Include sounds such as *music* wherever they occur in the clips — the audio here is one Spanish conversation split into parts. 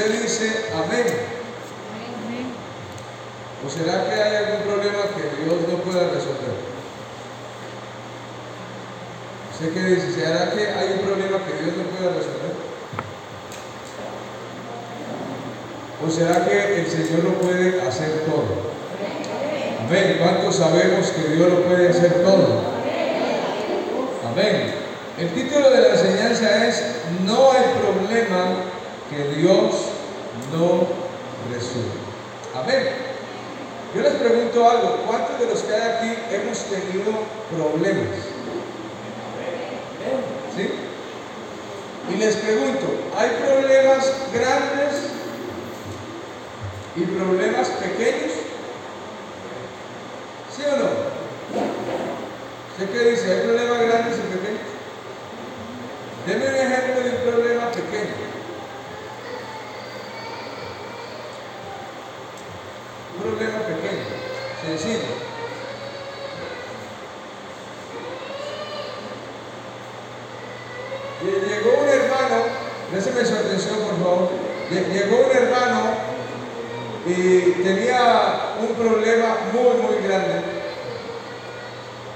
usted dice amén. ¿O será que hay algún problema que Dios no pueda resolver? ¿Usted qué dice? ¿Será que hay un problema que Dios no pueda resolver? ¿O será que el Señor lo puede hacer todo? Amén. ¿Cuántos sabemos que Dios lo puede hacer todo? Amén. El título de la enseñanza es No hay problema que Dios no resuelva. Amén. Yo les pregunto algo, ¿cuántos de los que hay aquí hemos tenido problemas? ¿Sí? Y les pregunto, ¿hay problemas grandes y problemas pequeños? ¿Sí o no? ¿Usted qué dice? ¿Hay problemas grandes y pequeños? Deme un ejemplo de un problema pequeño. Un problema pequeño, Llegó un hermano, déjeme su atención por favor. Llegó un hermano y tenía un problema muy, muy grande.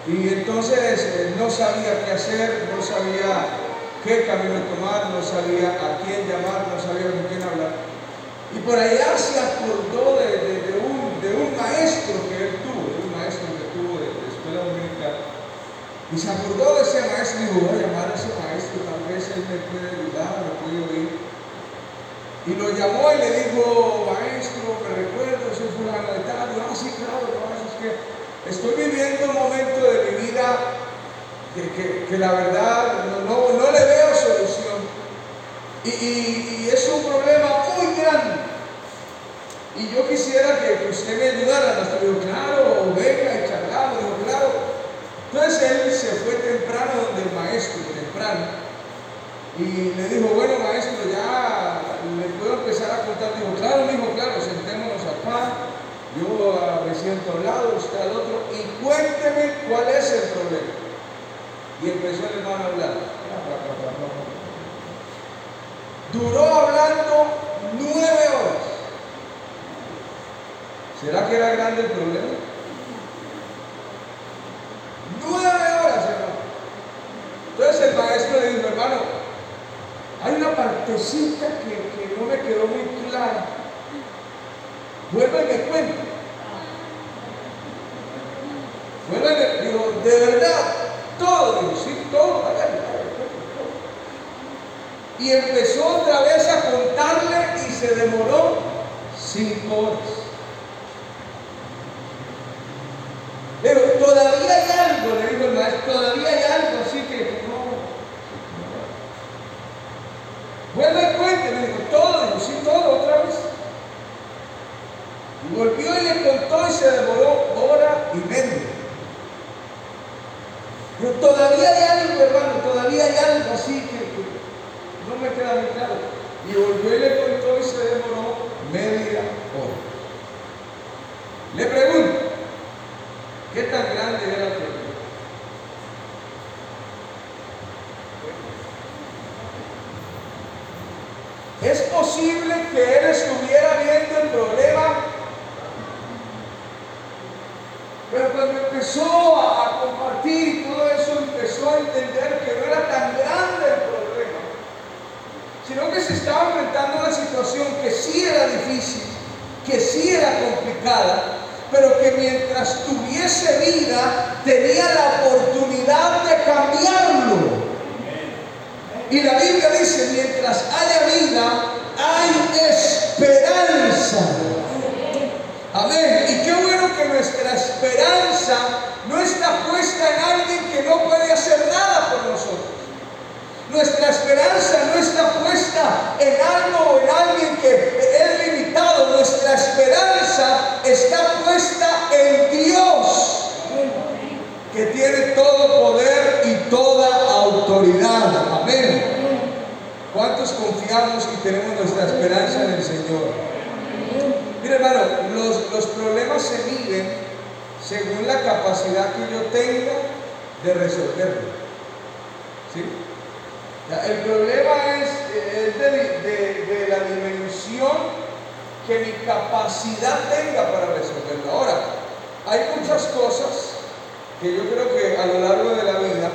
Y entonces eh, no sabía qué hacer, no sabía qué camino tomar, no sabía a quién llamar, no sabía con quién hablar. Y por allá se acordó de, un, de un, maestro que él tuvo, de un maestro que tuvo de, escuela dominical. Y se acordó de ese maestro y dijo, voy a llamar a ese maestro, tal vez él me puede ayudar, me puede oír. Y lo llamó y le dijo, maestro, me recuerdo, soy fulano de tal. Y, ah, sí, claro, no, es que estoy viviendo un momento de mi vida que, la verdad no, no, le veo solución. Y, es un problema muy grande. Y yo quisiera que, usted me ayudara. Hasta dijo, claro, venga y charlamos. Dijo, claro. Entonces él se fue temprano donde el maestro, temprano. Y le dijo, bueno maestro, ya le puedo empezar a contar. Dijo, claro, dijo, claro, sentémonos acá. Yo me siento a un lado, usted al otro. Y cuénteme cuál es el problema. Y empezó el hermano a hablar. Duró hablando nueve horas. ¿Será que era grande el problema? Nueve horas, hermano. Entonces el maestro le dijo, hermano, hay una partecita que, no me quedó muy clara. Vuelve y me cuenta. Vuelve, digo, de verdad, todo, dijo, sí, todo, Y empezó otra vez a contarle y se demoró cinco horas. Pero todavía hay algo, le dijo el maestro, todavía hay algo, así que no. Vuelve y cuente, le dijo, todo, dijo, sí, todo, otra vez. Y volvió y le contó y se demoró hora y media. Pero todavía hay algo, hermano, todavía hay algo así que, no me queda muy claro. Y volvió y le contó y se demoró media hora. Le pregunto, ¿qué tan grande era el problema? Es posible que él estuviera viendo el problema, pero cuando empezó a compartir y todo eso, empezó a entender que no era tan grande el problema, sino que se estaba enfrentando a una situación que sí era difícil, que sí era complicada, pero que mientras tuviese vida tenía la oportunidad de cambiarlo. Y la Biblia dice, mientras haya vida, hay esperanza. Amén. Y qué bueno que nuestra esperanza no está puesta en alguien que no puede hacer nada por. Nuestra esperanza no está puesta en algo o en alguien que es limitado. Nuestra esperanza está puesta en Dios, que tiene todo poder y toda autoridad. Amén. ¿Cuántos confiamos y tenemos nuestra esperanza en el Señor? Mira hermano, los, los problemas se miden según la capacidad que yo tenga de resolverlo. ¿Sí? El problema es, de, la dimensión que mi capacidad tenga para resolverlo. Ahora, hay muchas cosas que yo creo que a lo largo de la vida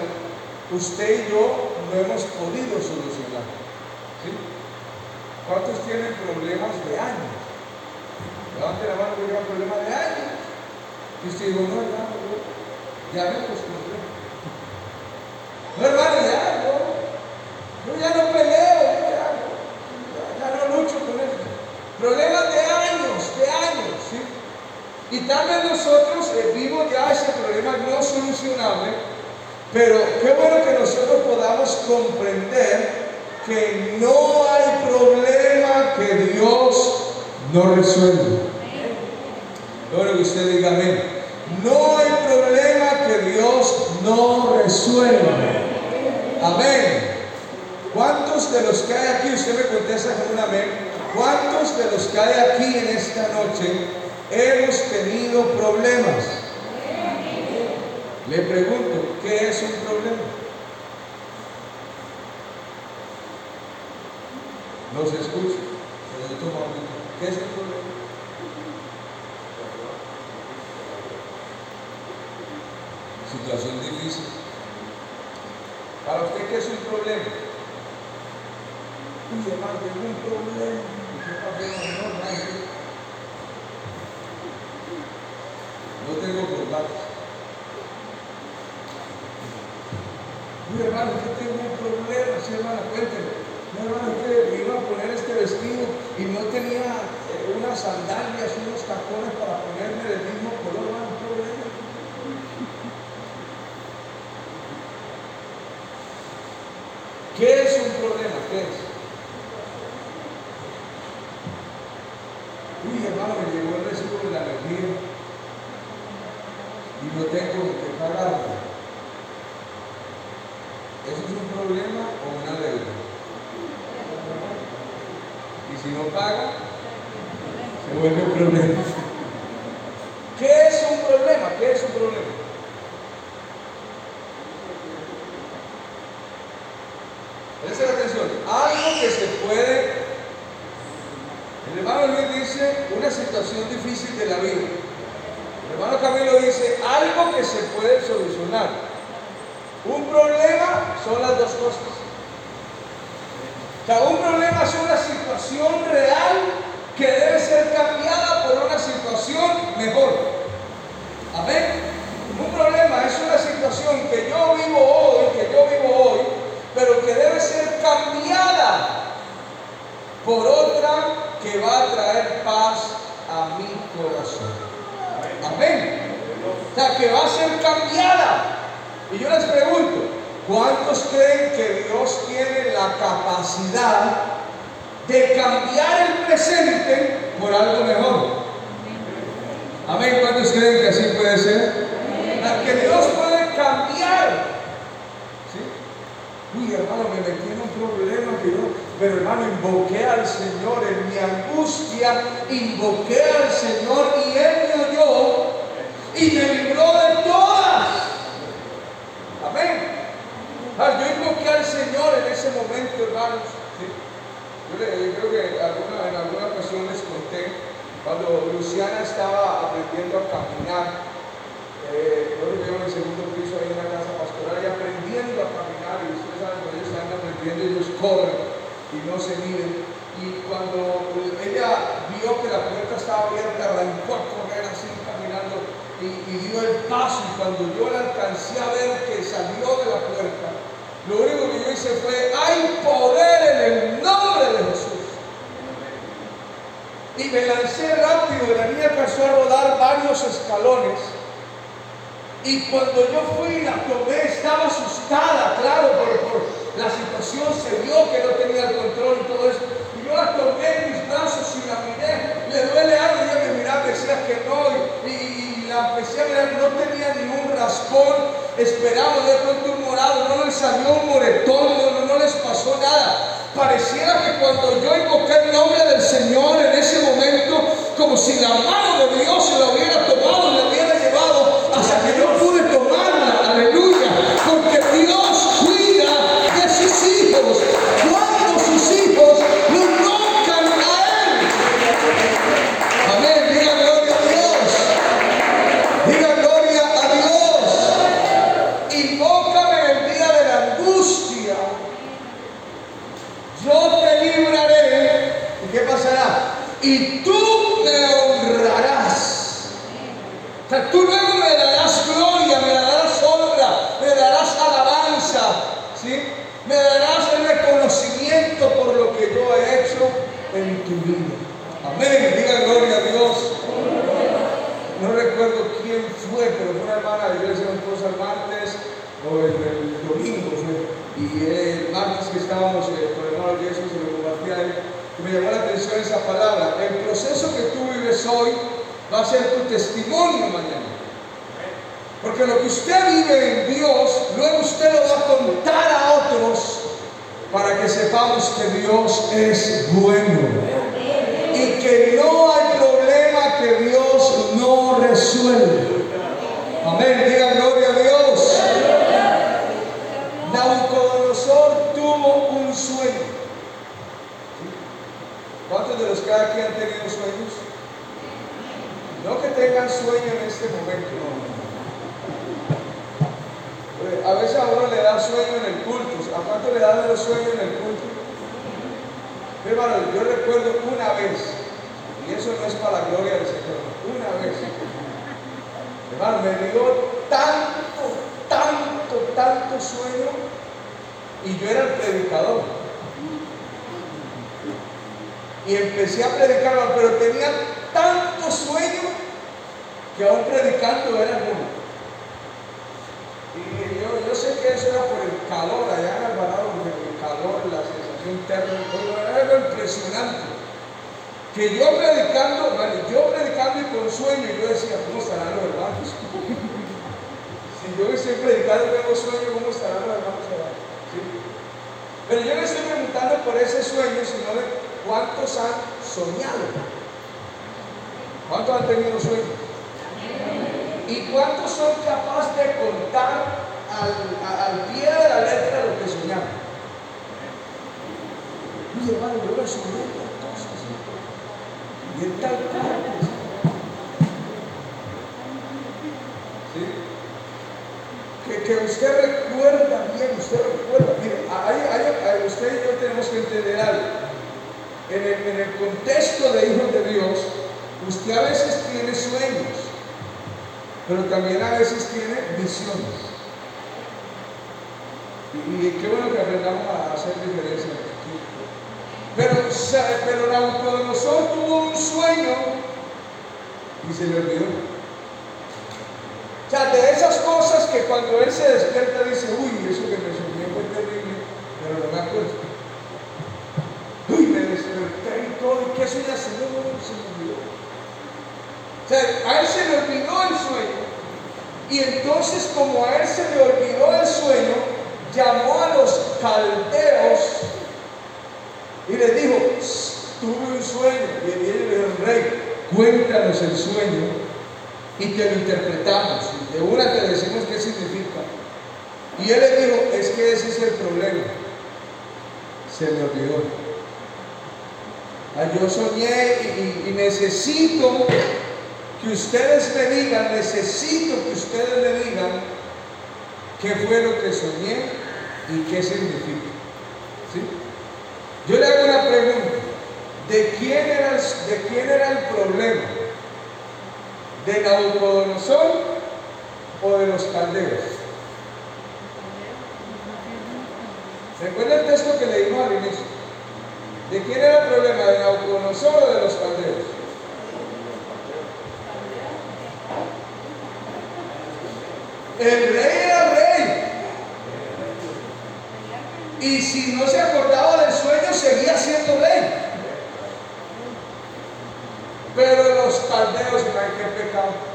usted y yo no hemos podido solucionar. ¿Cuántos tienen problemas de años? Levante la mano que tenga problemas de años. Y usted digo, no, hermano, ya me acostumbré. No, hermano, ya. Yo ya no peleo, ya, ya no lucho con eso. Problemas de años, de años, ¿sí? Y tal vez nosotros eh, vimos ya ese problema no solucionable, pero qué bueno que nosotros podamos comprender que no hay problema que Dios no resuelva. Bueno que usted diga amén. No hay problema que Dios no resuelva. Amén. ¿Cuántos de los que hay aquí, usted me contesta con un amén, cuántos de los que hay aquí en esta noche hemos tenido problemas? Le pregunto, ¿qué es un problema? No se escucha. ¿Qué es el problema? Situación difícil. Para usted, ¿qué es un problema? Uy, hermano, tengo un problema. No tengo contactos. Uy, hermano, yo tengo un problema, sí, hermano, cuénteme. No, hermano, que iba a poner este vestido y no tenía eh, unas sandalias, unos tacones para ponerme del mismo color, hermano, un problema. ¿Qué es un problema? ¿Qué es? Uy, hermano, me llegó el recibo de la energía y no tengo que pagarlo. ¿Eso es un problema o una deuda? Y si no paga, se vuelve un problema. ¿Qué es un problema? ¿Qué es un problema? Presten atención. Algo que se puede. El hermano Luis dice una situación difícil de la vida. El hermano Camilo dice algo que se puede solucionar. Un problema son las dos cosas. O sea, un problema es una situación real que debe ser cambiada por una situación mejor. Amén. Un problema es una situación que yo vivo hoy, que yo vivo hoy, pero que debe ser cambiada por otra que va a traer paz a mi corazón. Amén. Sea, que va a ser cambiada. Y yo les pregunto, ¿cuántos creen que Dios tiene la capacidad de cambiar el presente por algo mejor? Amén. ¿Cuántos creen que así puede ser? Que Dios puede cambiar. ¿Sí? Uy, hermano, me metí en un problema que yo, pero hermano, invoqué al Señor en mi angustia, invoqué al Señor y Él y me libró de todas. Amén. Ah, yo invoqué al Señor en ese momento, hermanos. Yo, creo que en alguna ocasión les conté, cuando Luciana estaba aprendiendo a caminar, eh, yo en el segundo piso ahí en la casa pastoral y aprendiendo a caminar, y ustedes saben, cuando ellos están aprendiendo, ellos corren y no se miden. Y cuando ella vio que la puerta estaba abierta, arrancó a correr así caminando y, y dio el paso. Y cuando yo la alcancé a ver que salió de la puerta, lo único que yo hice fue, hay poder en el nombre de Jesús. Y me lancé rápido, la niña alcanzó a rodar varios escalones. Y cuando yo fui la tomé, estaba asustada, claro, por, por la situación, se vio que no tenía el control y todo eso. Y yo la tomé en mis brazos y la miré, le duele algo, y ella me miraba, decía que no, y, y la mirar, no tenía ningún raspón, esperaba de pronto un morado, no les salió un moretón, no, no, no les pasó nada. Pareciera que cuando yo invoqué el nombre del Señor en ese momento, como si la mano o el, domingo Y el martes que estábamos eh, con el hermano Jesús se lo compartía él me llamó la atención esa palabra. El proceso que tú vives hoy va a ser tu testimonio mañana. Porque lo que usted vive en Dios, luego usted lo va a contar a otros para que sepamos que Dios es bueno. Y que no hay problema que Dios no resuelve. Amén. Diga gloria a Dios. Nabucodonosor un sueño. ¿Cuántos de los que aquí han tenido sueños? No que tengan sueño en este momento, A veces a uno le da sueño en el culto. ¿A cuánto le dan los sueños en el culto? Hermano, yo recuerdo una vez, y eso no es para la gloria del Señor, una vez. Hermano, me dio tanto, tanto, tanto sueño, y yo era el predicador y empecé a predicar, pero tenía tanto sueño que aún predicando era bueno. Y yo, yo, sé que eso era por el calor allá en Alvarado, porque el calor, la sensación térmica, era algo impresionante. Que yo predicando, bueno, yo predicando y con sueño, yo decía, ¿cómo estarán los hermanos? *laughs* si yo estoy predicando y tengo sueño, ¿cómo estarán los hermanos Pero yo no estoy preguntando por ese sueño, sino ¿Cuántos han soñado? ¿Cuántos han tenido sueños? ¿Y cuántos son capaces de contar al, pie de la letra lo que soñaron? Oye, hermano, yo me soñé cosas. Y en tal. Que, usted recuerda bien, usted recuerda. Mire, hay, usted y yo tenemos que entender algo en el, contexto de hijos de Dios, usted a veces tiene sueños, pero también a veces tiene visiones. Y, qué bueno que aprendamos a hacer diferencia. Pero, pero Nabucodonosor tuvo un sueño y se le olvidó. O sea, de esas cosas que cuando él se despierta dice, uy, eso que me soñé fue terrible, pero no me acuerdo todo, ¿y qué soy Se me olvidó. O sea, a él se le olvidó el sueño. Y entonces, como a él se le olvidó el sueño, llamó a los caldeos y le dijo, tuve un sueño. Y viene el rey, cuéntanos el sueño y te lo interpretamos. De una te decimos qué significa. Y él le dijo, es que ese es el problema. Se me olvidó. Ah, yo soñé y, necesito que ustedes me digan, necesito que ustedes me digan qué fue lo que soñé y qué significa. Yo le hago una pregunta. ¿De quién era, de quién era el problema? ¿De Nabucodonosor o de los caldeos? ¿Recuerda el texto que leímos al inicio? ¿De quién era el problema? ¿De Nauconosor o de los caldeos? El rey era rey. Y si no se acordaba del sueño, seguía siendo rey. Pero los caldeos, qué pecado.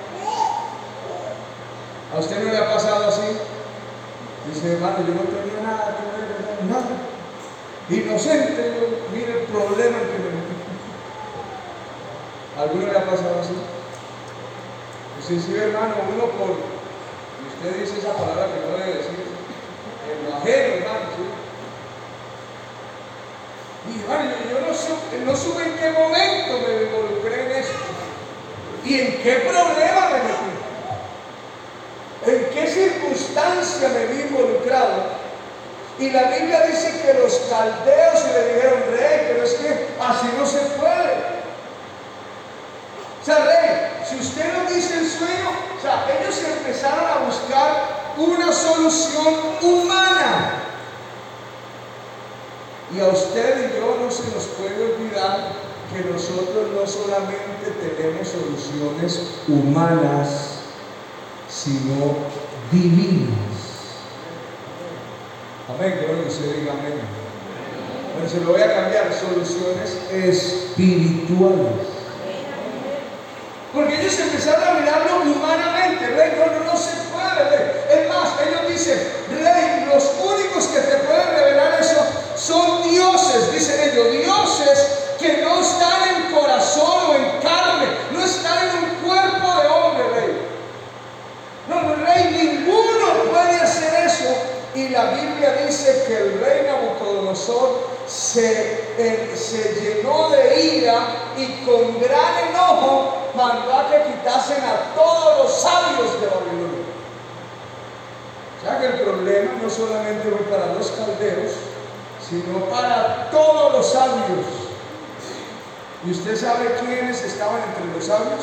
¿A usted no le ha pasado así? Dice, hermano, yo no tenía nada que ver, nada inocente, mire el problema que me metí. ¿Alguno le ha pasado así? Pues sí, hermano, uno por, y usted dice esa palabra que no debe decir, el ajeno, hermano, ¿sí? Y hermano, yo, no, supe, no supe en qué momento me involucré en eso. ¿Y en qué problema me metí? ¿En qué circunstancia me vi involucrado? Y la Biblia dice que los caldeos le dijeron, rey, pero es que así no se puede. si usted no dice el sueño, o sea, ellos empezaron a buscar una solución humana. Y a usted y yo no se nos puede olvidar que nosotros no solamente tenemos soluciones humanas, sino divinas. Amén, bueno que usted diga amén. Bueno, se lo voy a cambiar, soluciones espirituales. Porque ellos empezaron a mirarlo humanamente, rey, no, no, no se puede, rey. Es más, ellos dicen, rey, los únicos que te pueden revelar eso son dioses, dicen ellos, dioses que no están en corazón o en carne, no están en un cuerpo de hombre, rey. No, rey, ninguno puede hacer eso y la Biblia que el rey Nabucodonosor se, eh, se llenó de ira y con gran enojo mandó a que quitasen a todos los sabios de Babilonia. O sea que el problema no solamente fue para los caldeos, sino para todos los sabios. ¿Y usted sabe quiénes estaban entre los sabios?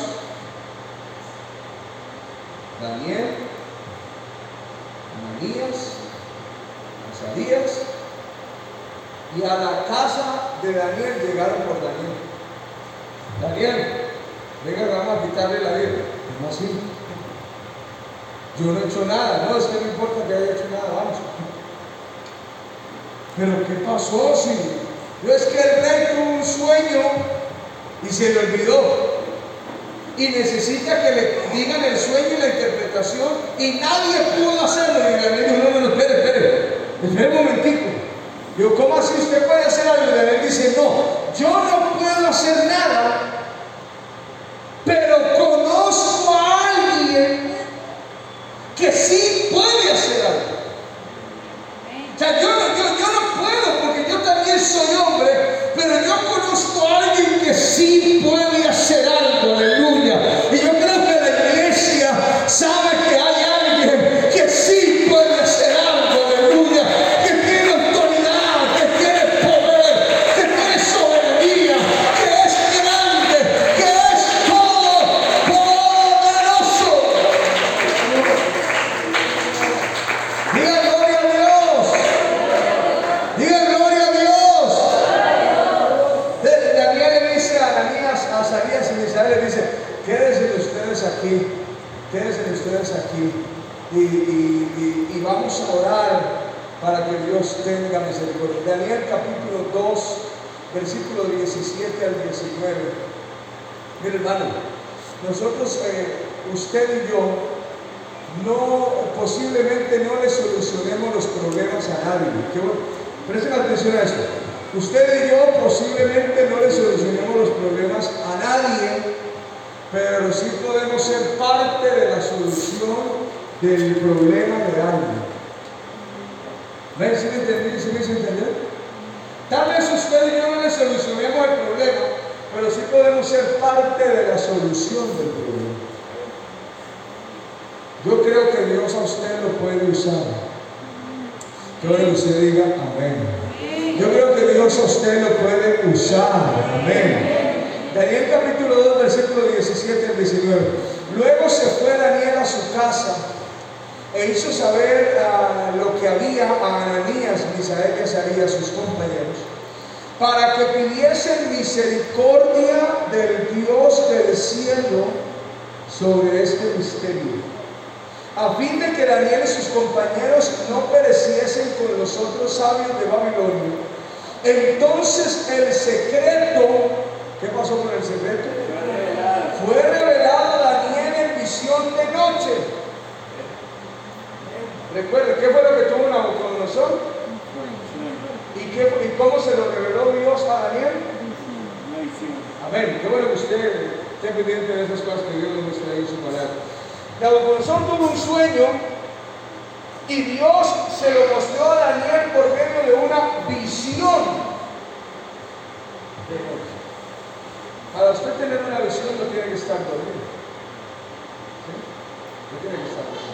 Daniel, Ananías, Días y a la casa de Daniel llegaron por Daniel. Daniel, venga, vamos a quitarle la vida. No así. Yo no he hecho nada, no, es que no importa que haya hecho nada, vamos. Pero ¿qué pasó si? No es que el rey tuvo un sueño y se le olvidó. Y necesita que le digan el sueño y la interpretación y nadie pudo hacerlo. Y Daniel dijo, no, no, espere, espere. Espera un momentico. Yo, ¿cómo así usted puede hacer algo? Y él dice, no, yo no puedo hacer nada, pero conozco a alguien que sí puede hacer algo. O sea, yo, yo, yo no puedo porque yo también soy hombre, pero yo conozco a alguien que sí puede y, vamos a orar para que Dios tenga misericordia. Daniel capítulo 2, versículo 17 al 19. Mire hermano, nosotros, eh, usted y yo, no, posiblemente no le solucionemos los problemas a nadie. Presten atención a esto. Usted y yo posiblemente no le solucionemos los problemas a nadie, pero sí podemos ser parte de la solución del problema de alguien. ¿Ven? ¿Sí me entendí? ¿Sí me hizo entender? Tal vez usted y yo no le solucionemos el problema, pero sí podemos ser parte de la solución del problema. Yo creo que Dios a usted lo puede usar. Quiero que usted diga amén. Yo creo que Dios a usted lo puede usar. Amén. Daniel capítulo 2, versículo 17 al 19. Luego se fue Daniel a su casa e hizo saber lo que había a Ananías, Misael y Azarías, sus compañeros, para que pidiesen misericordia del Dios del cielo sobre este misterio a fin de que Daniel y sus compañeros no pereciesen con los otros sabios de Babilonia. Entonces el secreto, ¿qué pasó con el secreto? Fue revelado a Daniel en visión de noche. Recuerden, ¿qué fue lo que tuvo Nabucodonosor? ¿Y, qué, ¿Y cómo se lo reveló Dios a Daniel? Amén. Qué bueno que usted esté pendiente de esas cosas que Dios nos muestra en su palabra. Nabucodonosor tuvo un sueño y Dios se lo mostró a Daniel por medio de una visión. Para usted tener una visión no tiene que estar dormido. ¿Sí? No tiene que estar dormido.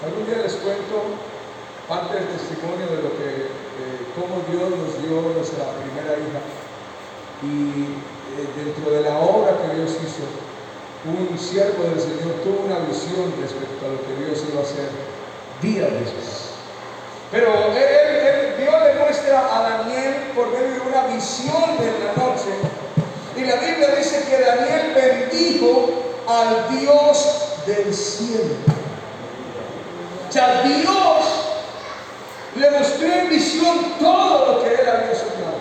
Algún día les cuento parte del testimonio de lo que, eh, cómo Dios nos dio nuestra primera hija y eh, dentro de la obra que Dios hizo un siervo del Señor tuvo una visión respecto a lo que Dios iba a hacer días después. Pero él, Dios le muestra a Daniel por medio de una visión de la noche. Y la Biblia dice que Daniel bendijo al Dios del cielo. O sea, Dios le mostró en visión todo lo que él había soñado.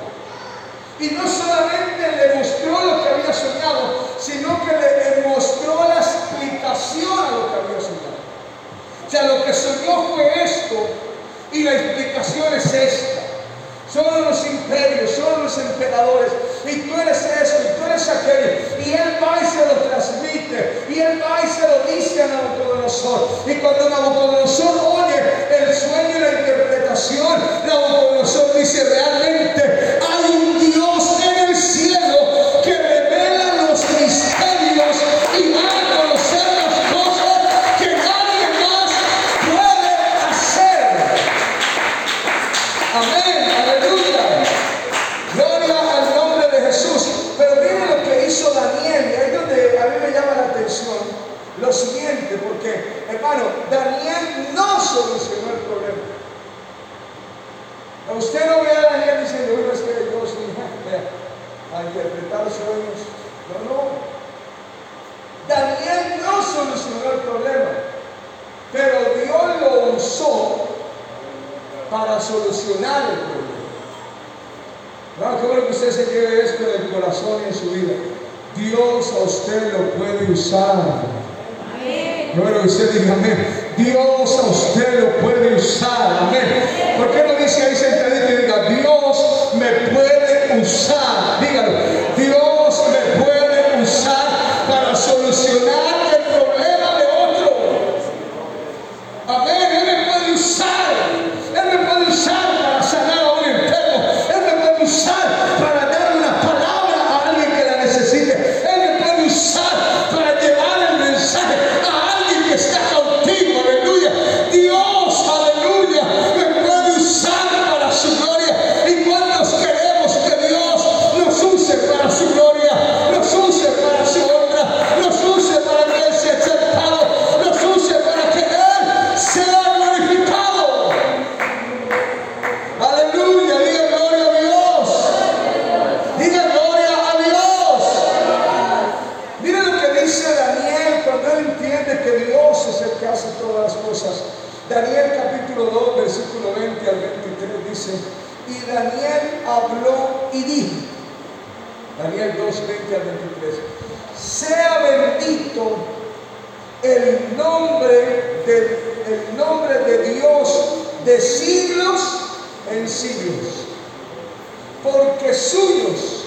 Y no solamente le mostró lo que había soñado, sino que le mostró la explicación a lo que había soñado. O sea, lo que soñó fue esto y la explicación es esta. Son los imperios, son los emperadores, y tú eres esto, y tú eres aquello. Y él va y se lo transmite, y él va y se lo dice a Nabucodonosor. Y cuando Nabucodonosor oye el sueño y la interpretación, Nabucodonosor dice realmente Daniel capítulo 2, versículo 20 al 23 dice, y Daniel habló y dijo, Daniel 2, 20 al 23, sea bendito el nombre de, el nombre de Dios de siglos en siglos, porque suyos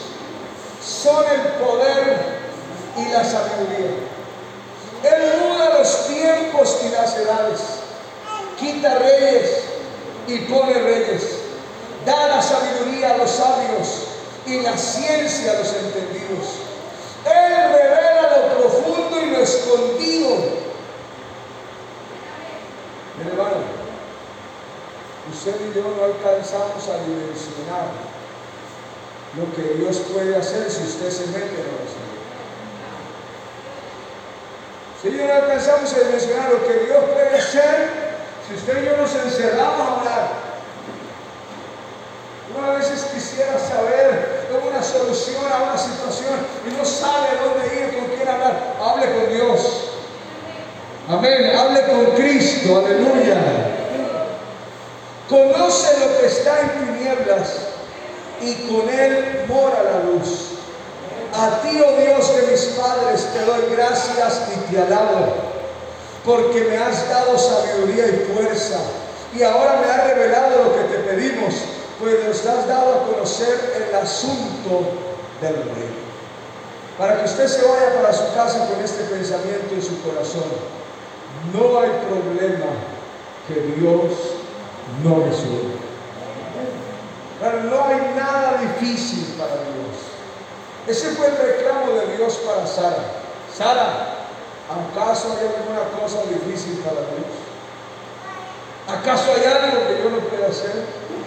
son el poder y la sabiduría. Él muda los tiempos y las edades, quita reyes y pone reyes, da la sabiduría a los sabios y la ciencia a los entendidos. Él revela lo profundo y lo escondido. Mi hermano, usted y yo no alcanzamos a dimensionar lo que Dios puede hacer si usted se mete en oración. Si yo no alcanzamos a dimensionar lo que Dios puede hacer si usted y yo nos encerramos a orar. Uno a veces quisiera saber una solución a una situación y no sabe dónde ir, con quién hablar. Hable con Dios. Amén. Hable con Cristo. Aleluya. Conoce lo que está en tinieblas y con Él mora la luz. A ti, oh Dios de mis padres, te doy gracias y te alabo, porque me has dado sabiduría y fuerza, y ahora me has revelado lo que te pedimos, pues nos has dado a conocer el asunto del rey. Para que usted se vaya para su casa con este pensamiento en su corazón, no hay problema que Dios no resuelva. No hay nada difícil para Dios. Ese fue el reclamo de Dios para Sara. Sara, ¿acaso hay alguna cosa difícil para Dios? ¿Acaso hay algo que yo no pueda hacer?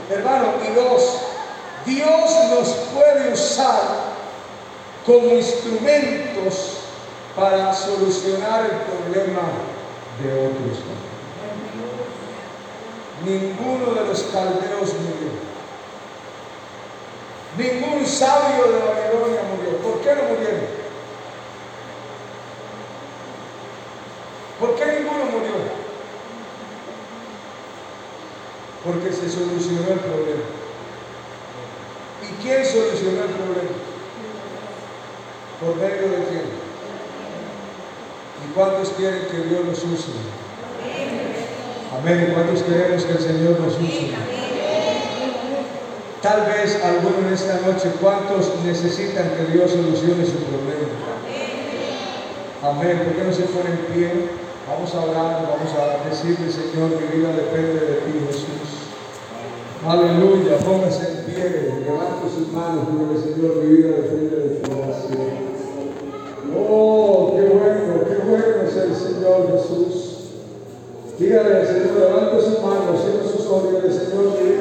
Hermano, y dos, Dios nos puede usar como instrumentos para solucionar el problema de otros. Ninguno de los caldeos murió. Ningún sabio de Babilonia murió. ¿Por qué no murieron? ¿Por qué ninguno murió? Porque se solucionó el problema. ¿Y quién solucionó el problema? ¿Por medio de quién? ¿Y cuántos quieren que Dios los use? Amén. ¿Y cuántos queremos que el Señor nos use? Tal vez alguno en esta noche, ¿cuántos necesitan que Dios solucione su problema? Amén. ¿Por qué no se ponen en pie? Vamos a orar, vamos a decirle, Señor, mi vida depende de ti, Jesús. Aleluya, póngase en pie, levante sus manos, porque Señor, mi vida depende de ti. Gracias. Oh, qué bueno, qué bueno es el Señor Jesús. Dígale al Señor, levante sus manos, cierre sus ojos, Señor, mi vida